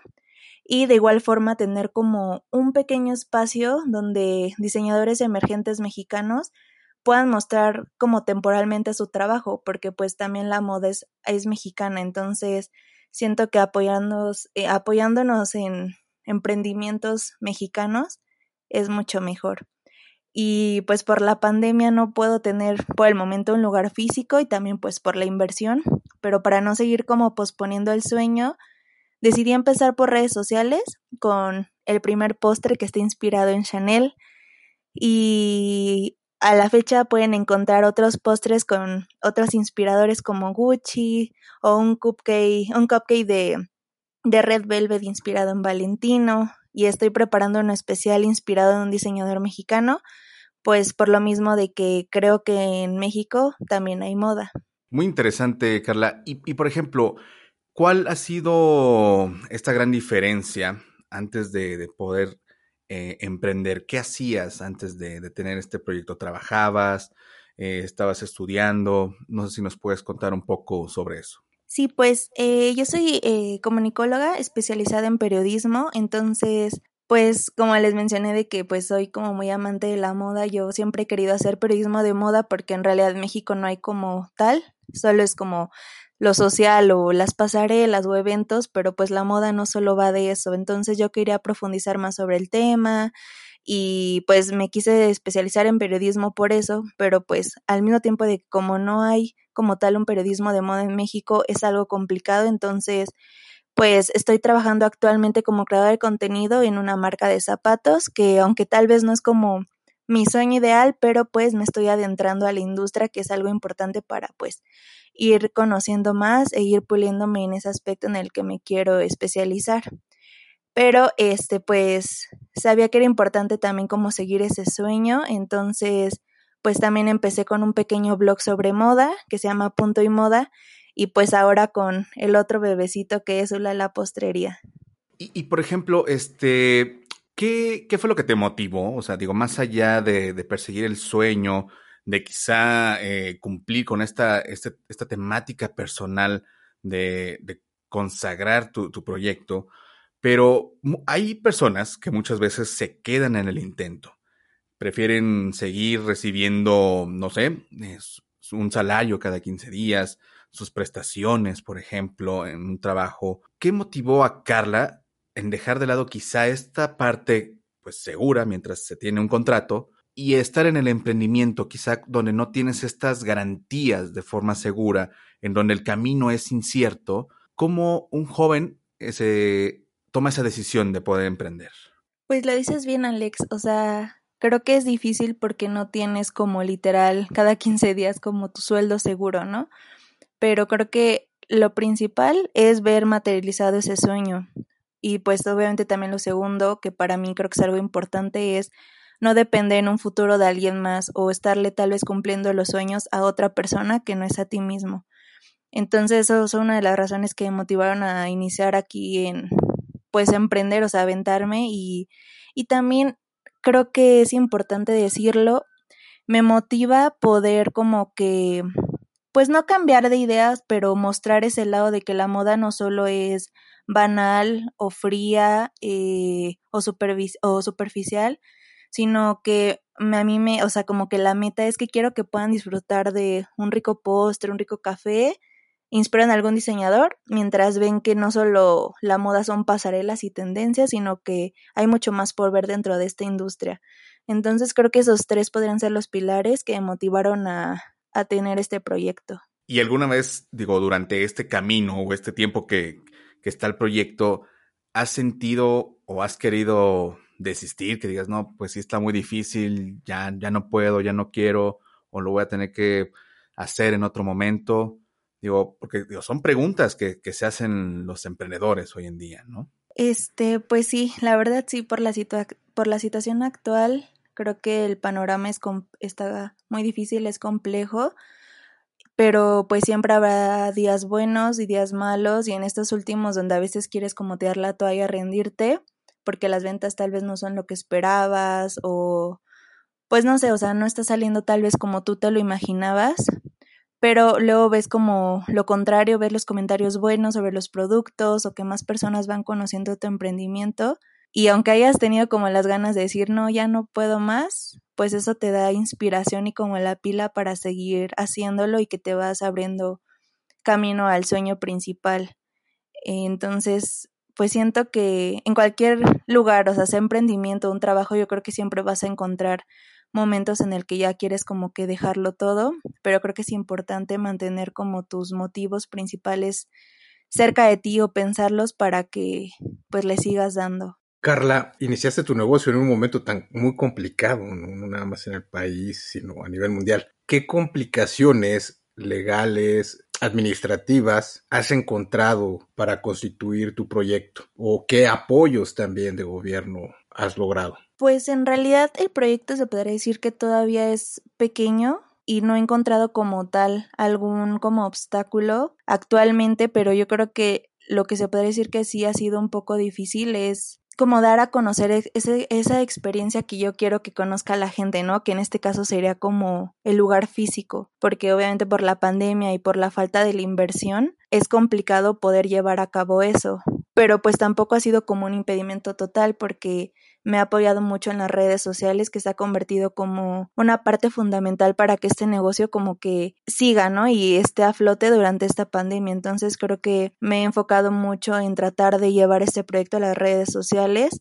y de igual forma tener como un pequeño espacio donde diseñadores emergentes mexicanos puedan mostrar como temporalmente su trabajo, porque pues también la moda es, mexicana, entonces siento que eh, apoyándonos en emprendimientos mexicanos es mucho mejor. Y pues por la pandemia no puedo tener por el momento un lugar físico y también pues por la inversión, pero para no seguir como posponiendo el sueño, Decidí empezar por redes sociales con el primer postre que está inspirado en Chanel y a la fecha pueden encontrar otros postres con otros inspiradores como Gucci o un cupcake, un cupcake de, de Red Velvet inspirado en Valentino y estoy preparando uno especial inspirado en un diseñador mexicano, pues por lo mismo de que creo que en México también hay moda. Muy interesante, Carla. Y, y por ejemplo, ¿cuál ha sido esta gran diferencia antes de, de poder eh, emprender? ¿Qué hacías antes de, de, tener este proyecto? ¿Trabajabas? Eh, ¿Estabas estudiando? No sé si nos puedes contar un poco sobre eso. Sí, pues eh, yo soy eh, comunicóloga especializada en periodismo, entonces, pues como les mencioné de que pues soy como muy amante de la moda, yo siempre he querido hacer periodismo de moda porque en realidad en México no hay como tal, solo es como lo social o las pasarelas o eventos, pero pues la moda no solo va de eso, entonces yo quería profundizar más sobre el tema y pues me quise especializar en periodismo por eso, pero pues al mismo tiempo de que como no hay como tal un periodismo de moda en México es algo complicado, entonces pues estoy trabajando actualmente como creador de contenido en una marca de zapatos que aunque tal vez no es como mi sueño ideal, pero pues me estoy adentrando a la industria que es algo importante para pues ir conociendo más e ir puliéndome en ese aspecto en el que me quiero especializar. Pero este pues sabía que era importante también como seguir ese sueño, entonces pues también empecé con un pequeño blog sobre moda que se llama Punto y Moda y pues ahora con el otro bebecito que es Ula la Postrería. Y, por ejemplo, este, ¿qué, ¿qué fue lo que te motivó? O sea, digo, más allá de, de perseguir el sueño, de quizá eh, cumplir con esta, esta, esta temática personal de, consagrar tu proyecto, pero hay personas que muchas veces se quedan en el intento. Prefieren seguir recibiendo, no sé, un salario cada 15 días, sus prestaciones, por ejemplo, en un trabajo. ¿Qué motivó a Carla en dejar de lado quizá esta parte, pues segura, mientras se tiene un contrato, y estar en el emprendimiento, quizá donde no tienes estas garantías de forma segura, en donde el camino es incierto? ¿Cómo un joven se toma esa decisión de poder emprender? Pues lo dices bien, Alex. O sea, creo que es difícil porque no tienes como literal cada 15 días como tu sueldo seguro, ¿no? Pero creo que lo principal es ver materializado ese sueño. Y pues obviamente también lo segundo, que para mí creo que es algo importante, es no depender en un futuro de alguien más o estarle tal vez cumpliendo los sueños a otra persona que no es a ti mismo. Entonces, eso es una de las razones que me motivaron a iniciar aquí en, pues emprender, o sea, aventarme y, y también creo que es importante decirlo, me motiva poder como que, pues no cambiar de ideas, pero mostrar ese lado de que la moda no solo es banal o fría eh, o, o superficial, sino que a mí me, o sea, como que la meta es que quiero que puedan disfrutar de un rico postre, un rico café inspiran a algún diseñador, mientras ven que no solo la moda son pasarelas y tendencias, sino que hay mucho más por ver dentro de esta industria. Entonces creo que esos tres podrían ser los pilares que motivaron a, a tener este proyecto. ¿Y alguna vez, digo, durante este camino o este tiempo que, que está el proyecto, has sentido o has querido desistir, que digas, no, pues sí está muy difícil, ya, ya no puedo, ya no quiero, o lo voy a tener que hacer en otro momento? Digo, porque digo, son preguntas que, que, se hacen los emprendedores hoy en día, ¿no? Este, pues sí, la verdad sí, por la, situa por la situación actual, creo que el panorama es está muy difícil, es complejo, pero pues siempre habrá días buenos y días malos, y en estos últimos donde a veces quieres como tirar la toalla, rendirte, porque las ventas tal vez no son lo que esperabas, o pues no sé, o sea, no está saliendo tal vez como tú te lo imaginabas, pero luego ves como lo contrario, ves los comentarios buenos sobre los productos o que más personas van conociendo tu emprendimiento y aunque hayas tenido como las ganas de decir no, ya no puedo más, pues eso te da inspiración y como la pila para seguir haciéndolo y que te vas abriendo camino al sueño principal. Entonces, pues siento que en cualquier lugar, o sea, sea emprendimiento, un trabajo, yo creo que siempre vas a encontrar momentos en el que ya quieres como que dejarlo todo, pero creo que es importante mantener como tus motivos principales cerca de ti o pensarlos para que pues le sigas dando. Carla, iniciaste tu negocio en un momento tan muy complicado, no nada más en el país, sino a nivel mundial. ¿Qué complicaciones legales, administrativas has encontrado para constituir tu proyecto? ¿O qué apoyos también de gobierno has logrado? Pues en realidad el proyecto se podría decir que todavía es pequeño y no he encontrado como tal algún como obstáculo actualmente, pero yo creo que lo que se podría decir que sí ha sido un poco difícil es como dar a conocer ese, esa experiencia que yo quiero que conozca la gente, ¿no? Que en este caso sería como el lugar físico, porque obviamente por la pandemia y por la falta de la inversión es complicado poder llevar a cabo eso, pero pues tampoco ha sido como un impedimento total porque me ha apoyado mucho en las redes sociales, que se ha convertido como una parte fundamental para que este negocio como que siga, ¿no? Y esté a flote durante esta pandemia. Entonces creo que me he enfocado mucho en tratar de llevar este proyecto a las redes sociales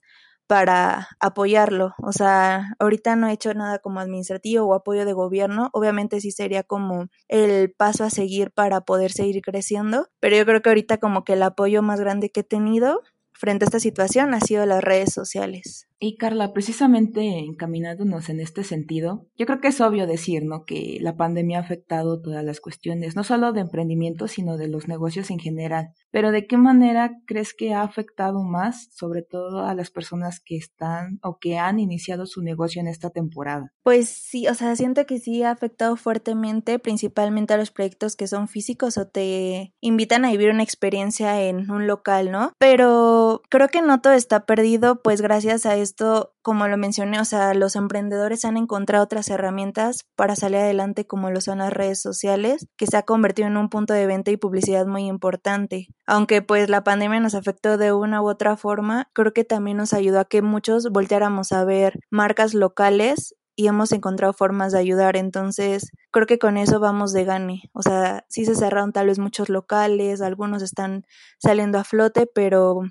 para apoyarlo. O sea, ahorita no he hecho nada como administrativo o apoyo de gobierno. Obviamente sí sería como el paso a seguir para poder seguir creciendo, pero yo creo que ahorita como que el apoyo más grande que he tenido frente a esta situación ha sido las redes sociales. Y Carla, precisamente encaminándonos en este sentido, yo creo que es obvio decir, ¿no? Que la pandemia ha afectado todas las cuestiones, no solo de emprendimiento, sino de los negocios en general. Pero ¿de qué manera crees que ha afectado más, sobre todo a las personas que están o que han iniciado su negocio en esta temporada? Pues sí, o sea, siento que sí ha afectado fuertemente, principalmente a los proyectos que son físicos o te invitan a vivir una experiencia en un local, ¿no? Pero creo que no todo está perdido, pues gracias a esto, como lo mencioné, o sea, los emprendedores han encontrado otras herramientas para salir adelante como lo son las redes sociales, que se ha convertido en un punto de venta y publicidad muy importante. Aunque pues la pandemia nos afectó de una u otra forma, creo que también nos ayudó a que muchos volteáramos a ver marcas locales y hemos encontrado formas de ayudar. Entonces, creo que con eso vamos de gane. O sea, sí se cerraron tal vez muchos locales, algunos están saliendo a flote, pero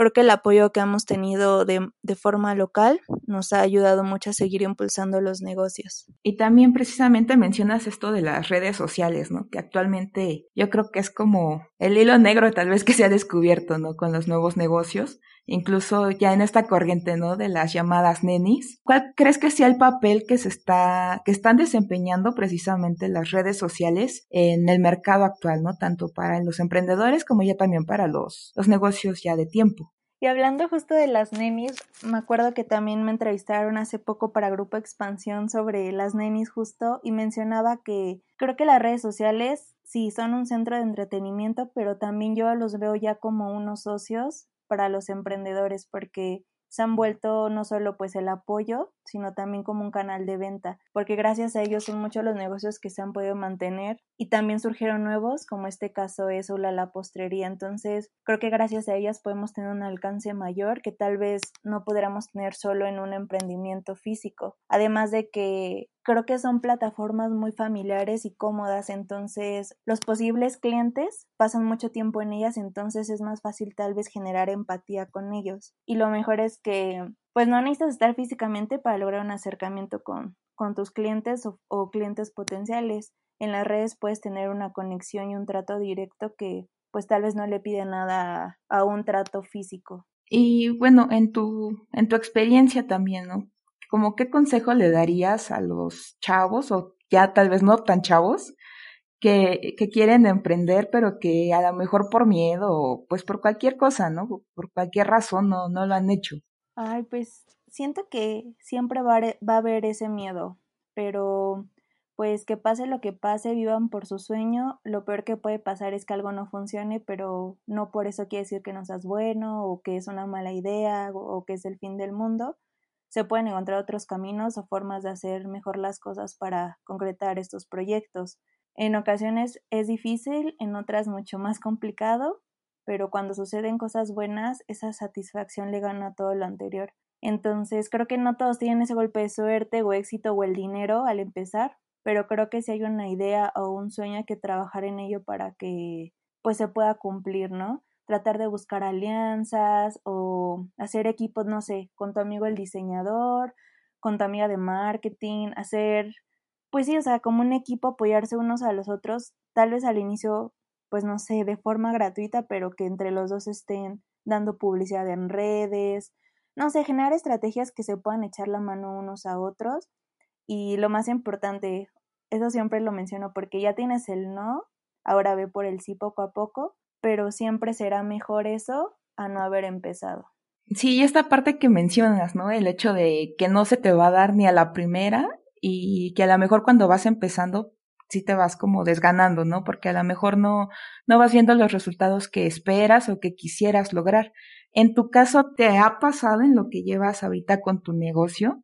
Creo que el apoyo que hemos tenido de, de, forma local nos ha ayudado mucho a seguir impulsando los negocios. Y también precisamente mencionas esto de las redes sociales, ¿no? Que actualmente yo creo que es como el hilo negro tal vez que se ha descubierto, ¿no? Con los nuevos negocios, incluso ya en esta corriente, ¿no? De las llamadas nenis. ¿Cuál crees que sea el papel que se está, que están desempeñando precisamente las redes sociales en el mercado actual, ¿no? Tanto para los emprendedores como ya también para los, los negocios ya de tiempo. Y hablando justo de las nenis, me acuerdo que también me entrevistaron hace poco para Grupo Expansión sobre las nenis justo y mencionaba que creo que las redes sociales sí son un centro de entretenimiento, pero también yo los veo ya como unos socios para los emprendedores porque se han vuelto no solo pues el apoyo, sino también como un canal de venta, porque gracias a ellos son muchos los negocios que se han podido mantener y también surgieron nuevos, como este caso es Ula la postrería. Entonces, creo que gracias a ellas podemos tener un alcance mayor que tal vez no pudiéramos tener solo en un emprendimiento físico. Además de que creo que son plataformas muy familiares y cómodas, entonces los posibles clientes pasan mucho tiempo en ellas, entonces es más fácil tal vez generar empatía con ellos. Y lo mejor es que pues no necesitas estar físicamente para lograr un acercamiento con, con tus clientes o, clientes potenciales. En las redes puedes tener una conexión y un trato directo que pues tal vez no le pide nada a un trato físico. Y bueno, en tu, en tu experiencia también, ¿no? como qué consejo le darías a los chavos o ya tal vez no tan chavos que, que quieren emprender pero que a lo mejor por miedo o pues por cualquier cosa, ¿no? Por cualquier razón no, no lo han hecho. Ay, pues siento que siempre va a, haber ese miedo, pero pues que pase lo que pase, vivan por su sueño. Lo peor que puede pasar es que algo no funcione, pero no por eso quiere decir que no seas bueno o que es una mala idea o que es el fin del mundo se pueden encontrar otros caminos o formas de hacer mejor las cosas para concretar estos proyectos. En ocasiones es difícil, en otras mucho más complicado, pero cuando suceden cosas buenas, esa satisfacción le gana a todo lo anterior. Entonces, creo que no todos tienen ese golpe de suerte o éxito o el dinero al empezar, pero creo que si hay una idea o un sueño hay que trabajar en ello para que pues se pueda cumplir, ¿no? tratar de buscar alianzas o hacer equipos, no sé, con tu amigo el diseñador, con tu amiga de marketing, hacer, pues sí, o sea, como un equipo, apoyarse unos a los otros, tal vez al inicio, pues no sé, de forma gratuita, pero que entre los dos estén dando publicidad en redes, no sé, generar estrategias que se puedan echar la mano unos a otros. Y lo más importante, eso siempre lo menciono porque ya tienes el no, ahora ve por el sí poco a poco, pero siempre será mejor eso a no haber empezado. Sí, esta parte que mencionas, ¿no? El hecho de que no se te va a dar ni a la primera y que a lo mejor cuando vas empezando sí te vas como desganando, ¿no? Porque a lo mejor no, no vas viendo los resultados que esperas o que quisieras lograr. En tu caso, ¿te ha pasado en lo que llevas ahorita con tu negocio?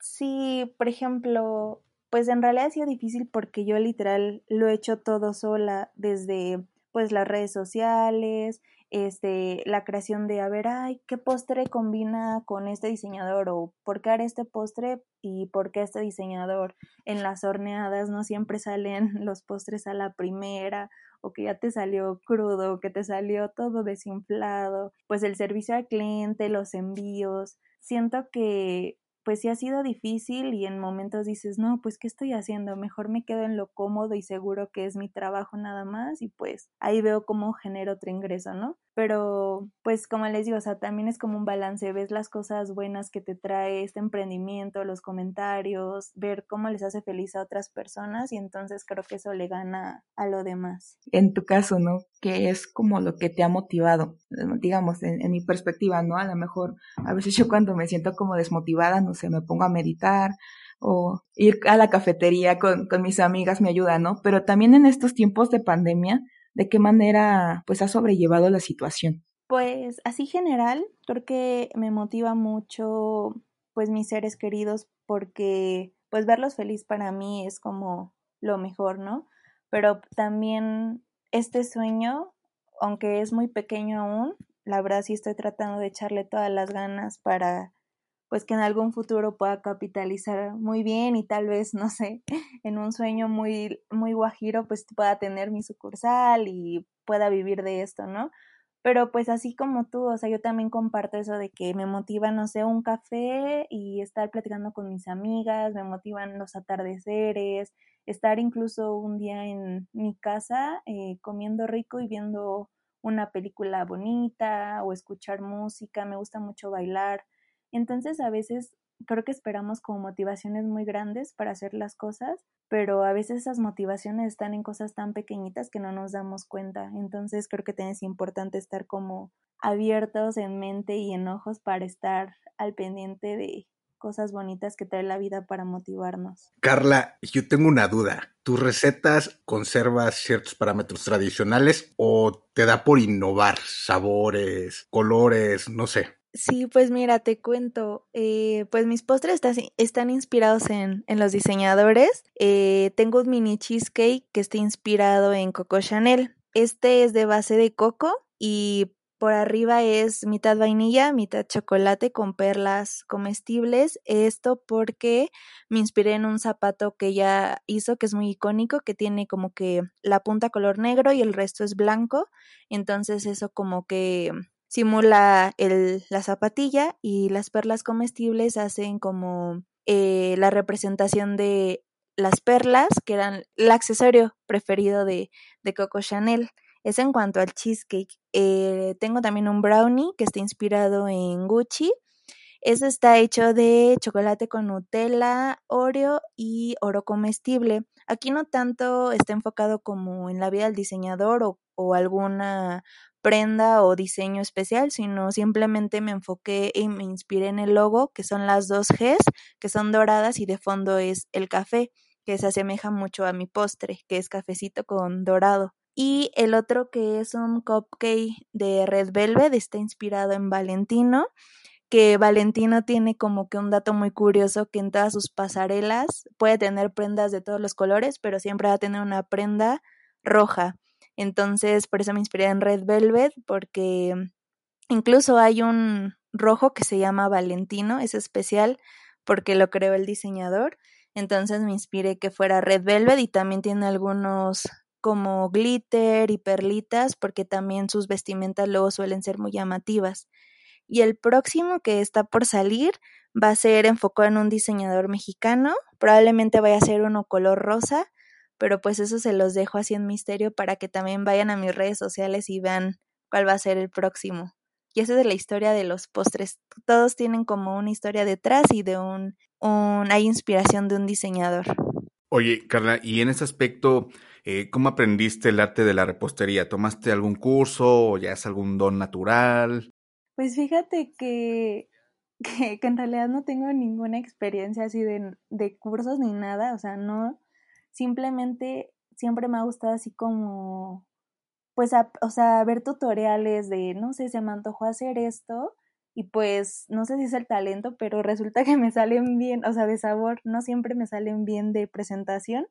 Sí, por ejemplo, pues en realidad ha sido difícil porque yo literal lo he hecho todo sola, desde pues las redes sociales, este, la creación de, a ver, ay, ¿qué postre combina con este diseñador? O ¿por qué haré este postre y por qué este diseñador? En las horneadas no siempre salen los postres a la primera o que ya te salió crudo, que te salió todo desinflado, pues el servicio al cliente, los envíos. Siento que pues sí ha sido difícil y en momentos dices, no, pues ¿qué estoy haciendo? Mejor me quedo en lo cómodo y seguro que es mi trabajo nada más y pues ahí veo cómo genero otro ingreso, ¿no? Pero pues como les digo, o sea, también es como un balance, ves las cosas buenas que te trae este emprendimiento, los comentarios, ver cómo les hace feliz a otras personas y entonces creo que eso le gana a lo demás. En tu caso, ¿no? Que es como lo que te ha motivado, digamos, en, mi perspectiva, ¿no? A lo mejor a veces yo cuando me siento como desmotivada, no sé, me pongo a meditar o ir a la cafetería con, con mis amigas me ayuda, ¿no? Pero también en estos tiempos de pandemia, ¿de qué manera pues has sobrellevado la situación? Pues así general, creo que me motiva mucho pues mis seres queridos porque pues verlos feliz para mí es como lo mejor, ¿no? Pero también este sueño, aunque es muy pequeño aún, la verdad sí estoy tratando de echarle todas las ganas para pues que en algún futuro pueda capitalizar muy bien y tal vez, no sé, en un sueño muy, muy guajiro, pues pueda tener mi sucursal y pueda vivir de esto, ¿no? Pero pues así como tú, o sea, yo también comparto eso de que me motiva, no sé, un café y estar platicando con mis amigas, me motivan los atardeceres, estar incluso un día en mi casa eh, comiendo rico y viendo una película bonita o escuchar música, me gusta mucho bailar. Entonces a veces creo que esperamos como motivaciones muy grandes para hacer las cosas, pero a veces esas motivaciones están en cosas tan pequeñitas que no nos damos cuenta. Entonces creo que es importante estar como abiertos en mente y en ojos para estar al pendiente de cosas bonitas que trae la vida para motivarnos. Carla, yo tengo una duda. ¿Tus recetas conservas ciertos parámetros tradicionales o te da por innovar sabores, colores, no sé? Sí, pues mira, te cuento, eh, pues mis postres están inspirados en, en los diseñadores. Eh, tengo un mini cheesecake que está inspirado en Coco Chanel. Este es de base de coco y por arriba es mitad vainilla, mitad chocolate con perlas comestibles. Esto porque me inspiré en un zapato que ella hizo, que es muy icónico, que tiene como que la punta color negro y el resto es blanco. Entonces eso como que simula el, la zapatilla y las perlas comestibles hacen como eh, la representación de las perlas, que eran el accesorio preferido de, de Coco Chanel. Es en cuanto al cheesecake. Eh, tengo también un brownie que está inspirado en Gucci. Ese está hecho de chocolate con Nutella, Oreo y oro comestible. Aquí no tanto está enfocado como en la vida del diseñador o, o alguna prenda o diseño especial, sino simplemente me enfoqué y me inspiré en el logo, que son las dos Gs, que son doradas y de fondo es el café, que se asemeja mucho a mi postre, que es cafecito con dorado. Y el otro que es un cupcake de Red Velvet, está inspirado en Valentino, que Valentino tiene como que un dato muy curioso que en todas sus pasarelas puede tener prendas de todos los colores, pero siempre va a tener una prenda roja. Entonces, por eso me inspiré en Red Velvet, porque incluso hay un rojo que se llama Valentino, es especial porque lo creó el diseñador. Entonces me inspiré que fuera Red Velvet y también tiene algunos como glitter y perlitas porque también sus vestimentas luego suelen ser muy llamativas. Y el próximo que está por salir va a ser enfocado en un diseñador mexicano, probablemente vaya a ser uno color rosa pero pues eso se los dejo así en misterio para que también vayan a mis redes sociales y vean cuál va a ser el próximo. y esa es la historia de los postres. Todos tienen como una historia detrás y de un, un hay inspiración de un diseñador. Oye, Carla, y en ese aspecto, eh, ¿cómo aprendiste el arte de la repostería? ¿Tomaste algún curso o ya es algún don natural? Pues fíjate que, que, en realidad no tengo ninguna experiencia así de, de cursos ni nada, o sea, no, simplemente siempre me ha gustado así como, pues, o sea, ver tutoriales de, no sé, se me antojó hacer esto y pues, no sé si es el talento, pero resulta que me salen bien, o sea, de sabor, no siempre me salen bien de presentación,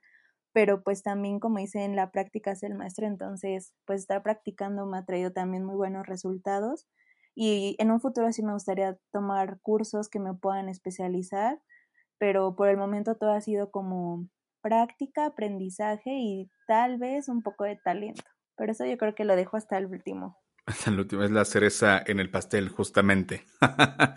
pero pues también como hice en la práctica es el maestro, entonces pues estar practicando me ha traído también muy buenos resultados y en un futuro sí me gustaría tomar cursos que me puedan especializar, pero por el momento todo ha sido como práctica, aprendizaje y tal vez un poco de talento. Pero eso yo creo que lo dejo hasta el último. Hasta el último es la cereza en el pastel, justamente.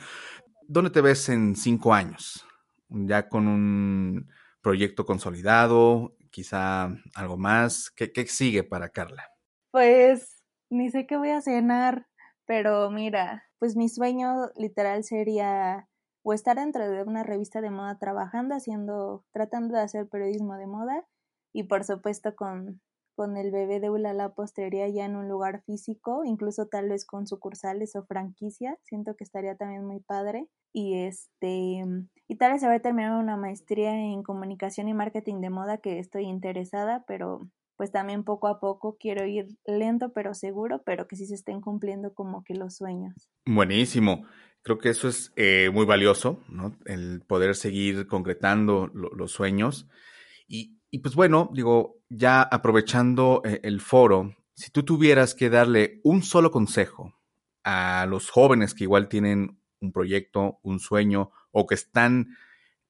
¿Dónde te ves en cinco años? ¿Ya con un proyecto consolidado? ¿Quizá algo más? ¿Qué, qué sigue para Carla? Pues ni sé qué voy a cenar. Pero mira, pues mi sueño literal sería o estar dentro de una revista de moda trabajando, haciendo, tratando de hacer periodismo de moda y por supuesto con, con el bebé de Ulala Postería ya en un lugar físico, incluso tal vez con sucursales o franquicia, siento que estaría también muy padre. Y este, y tal vez a terminar una maestría en comunicación y marketing de moda que estoy interesada, pero pues también poco a poco quiero ir lento pero seguro, pero que sí se estén cumpliendo como que los sueños. Buenísimo. Creo que eso es eh, muy valioso, ¿no? El poder seguir concretando los sueños. Y, y, pues bueno, digo, ya aprovechando eh, el foro, si tú tuvieras que darle un solo consejo a los jóvenes que igual tienen un proyecto, un sueño o que están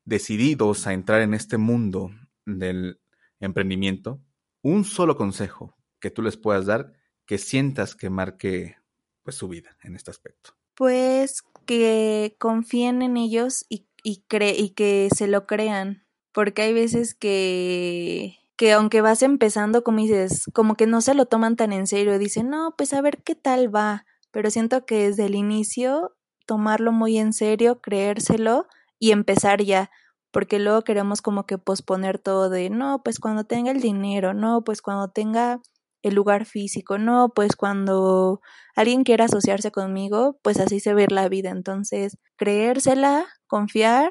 decididos a entrar en este mundo del emprendimiento, un solo consejo que tú les puedas dar que sientas que marque pues su vida en este aspecto? Pues que confíen en ellos y, y, y que se lo crean, porque hay veces que que aunque vas empezando, como dices, como que no se lo toman tan en serio, dicen, no, pues a ver qué tal va, pero siento que desde el inicio tomarlo muy en serio, creérselo y empezar ya, porque luego queremos como que posponer todo de, no, pues cuando tenga el dinero, no, pues cuando tenga el lugar físico, no, pues cuando alguien quiera asociarse conmigo, pues así se ve la vida. Entonces, creérsela, confiar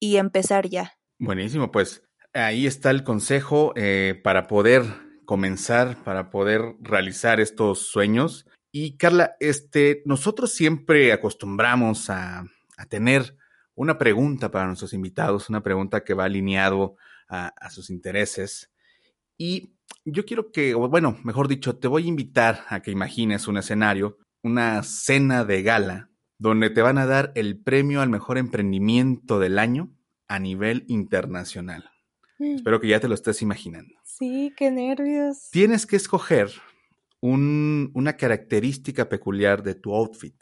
y empezar ya. Buenísimo, pues ahí está el consejo eh, para poder comenzar, para poder realizar estos sueños. Y Carla, este, nosotros siempre acostumbramos a, a tener una pregunta para nuestros invitados, una pregunta que va alineado a, sus intereses. Y yo quiero que, bueno, mejor dicho, te voy a invitar a que imagines un escenario, una cena de gala, donde te van a dar el premio al mejor emprendimiento del año a nivel internacional. Mm. Espero que ya te lo estés imaginando. Sí, qué nervios. Tienes que escoger una característica peculiar de tu outfit,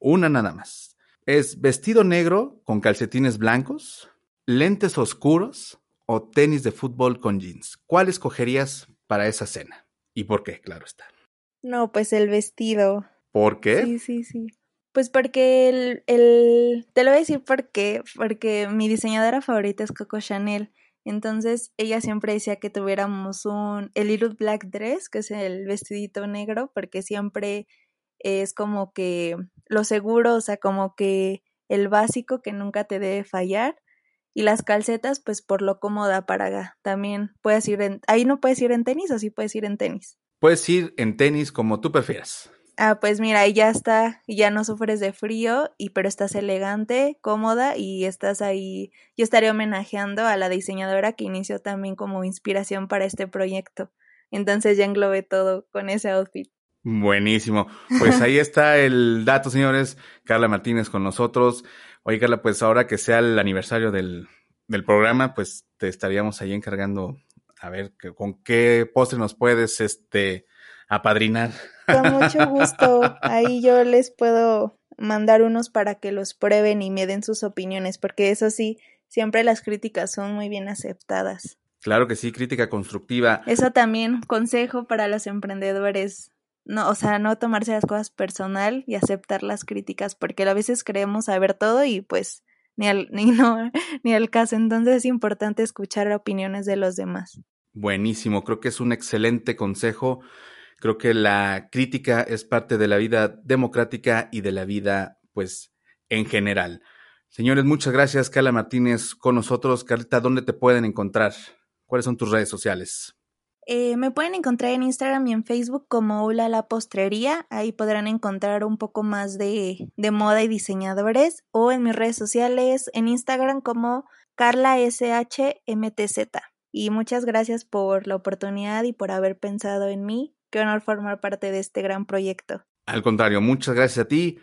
una nada más. ¿Es vestido negro con calcetines blancos, lentes oscuros o tenis de fútbol con jeans? ¿Cuál escogerías para esa cena? ¿Y por qué? Claro está. No, pues el vestido. ¿Por qué? Sí, sí, sí. Pues porque el, el, te lo voy a decir porque, porque mi diseñadora favorita es Coco Chanel. Entonces ella siempre decía que tuviéramos un, el Little Black Dress, que es el vestidito negro, porque siempre es como que lo seguro, o sea, como que el básico que nunca te debe fallar. Y las calcetas, pues por lo cómoda para también puedes ir en, ahí no puedes ir en tenis o sí puedes ir en tenis. Puedes ir en tenis como tú prefieras. Ah, pues mira, ahí ya está, ya no sufres de frío, y pero estás elegante, cómoda y estás ahí. Yo estaría homenajeando a la diseñadora que inició también como inspiración para este proyecto. Entonces ya englobé todo con ese outfit. Buenísimo. Pues ahí está el dato, señores. Carla Martínez con nosotros. Oye, Carla, pues ahora que sea el aniversario del, del programa, pues te estaríamos ahí encargando a ver con qué postre nos puedes este apadrinar. Con mucho gusto. Ahí yo les puedo mandar unos para que los prueben y me den sus opiniones, porque eso sí, siempre las críticas son muy bien aceptadas. Claro que sí, crítica constructiva. Eso también, consejo para los emprendedores no, o sea, no tomarse las cosas personal y aceptar las críticas, porque a veces creemos saber todo y pues ni al, ni no, ni al caso. Entonces es importante escuchar opiniones de los demás. Buenísimo, creo que es un excelente consejo. Creo que la crítica es parte de la vida democrática y de la vida, pues, en general. Señores, muchas gracias. Carla Martínez con nosotros. Carlita, ¿dónde te pueden encontrar? ¿Cuáles son tus redes sociales? Eh, me pueden encontrar en Instagram y en Facebook como Ula la Postrería. Ahí podrán encontrar un poco más de, de moda y diseñadores. O en mis redes sociales, en Instagram como Carla SHMTZ. Y muchas gracias por la oportunidad y por haber pensado en mí. Qué honor formar parte de este gran proyecto. Al contrario, muchas gracias a ti.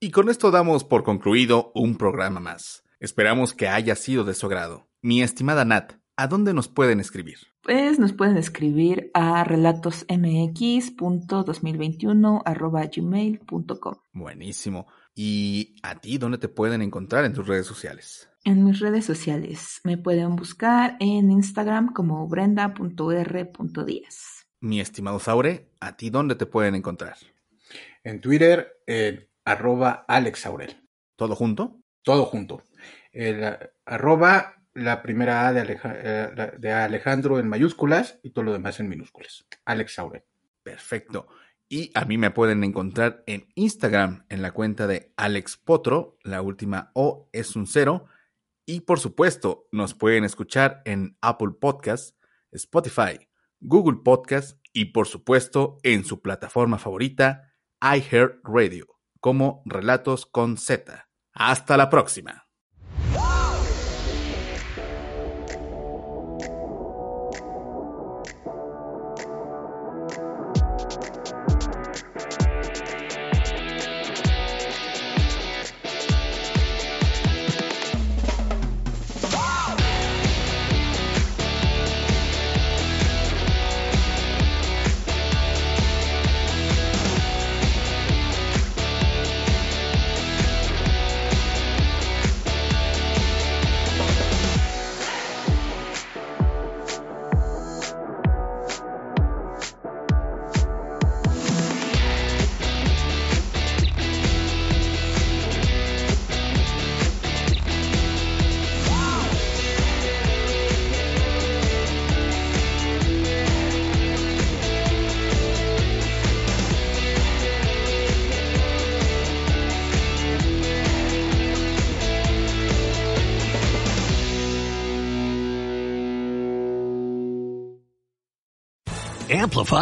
Y con esto damos por concluido un programa más. Esperamos que haya sido de su agrado. Mi estimada Nat, ¿a dónde nos pueden escribir? Pues nos pueden escribir a relatosmx.2021.gmail.com Buenísimo. ¿Y a ti dónde te pueden encontrar en tus redes sociales? En mis redes sociales me pueden buscar en Instagram como brenda.r.díaz. Mi estimado Saure, ¿a ti dónde te pueden encontrar? En Twitter, en arroba Alex Aurel. ¿Todo junto? Todo junto. El arroba, la primera A de, eh, de Alejandro en mayúsculas y todo lo demás en minúsculas. Alex Aurel. Perfecto. Y a mí me pueden encontrar en Instagram en la cuenta de Alex Potro. La última O es un cero. Y por supuesto, nos pueden escuchar en Apple Podcast, Spotify, Google Podcast y por supuesto en su plataforma favorita, iHeartRadio, como Relatos con Z. Hasta la próxima.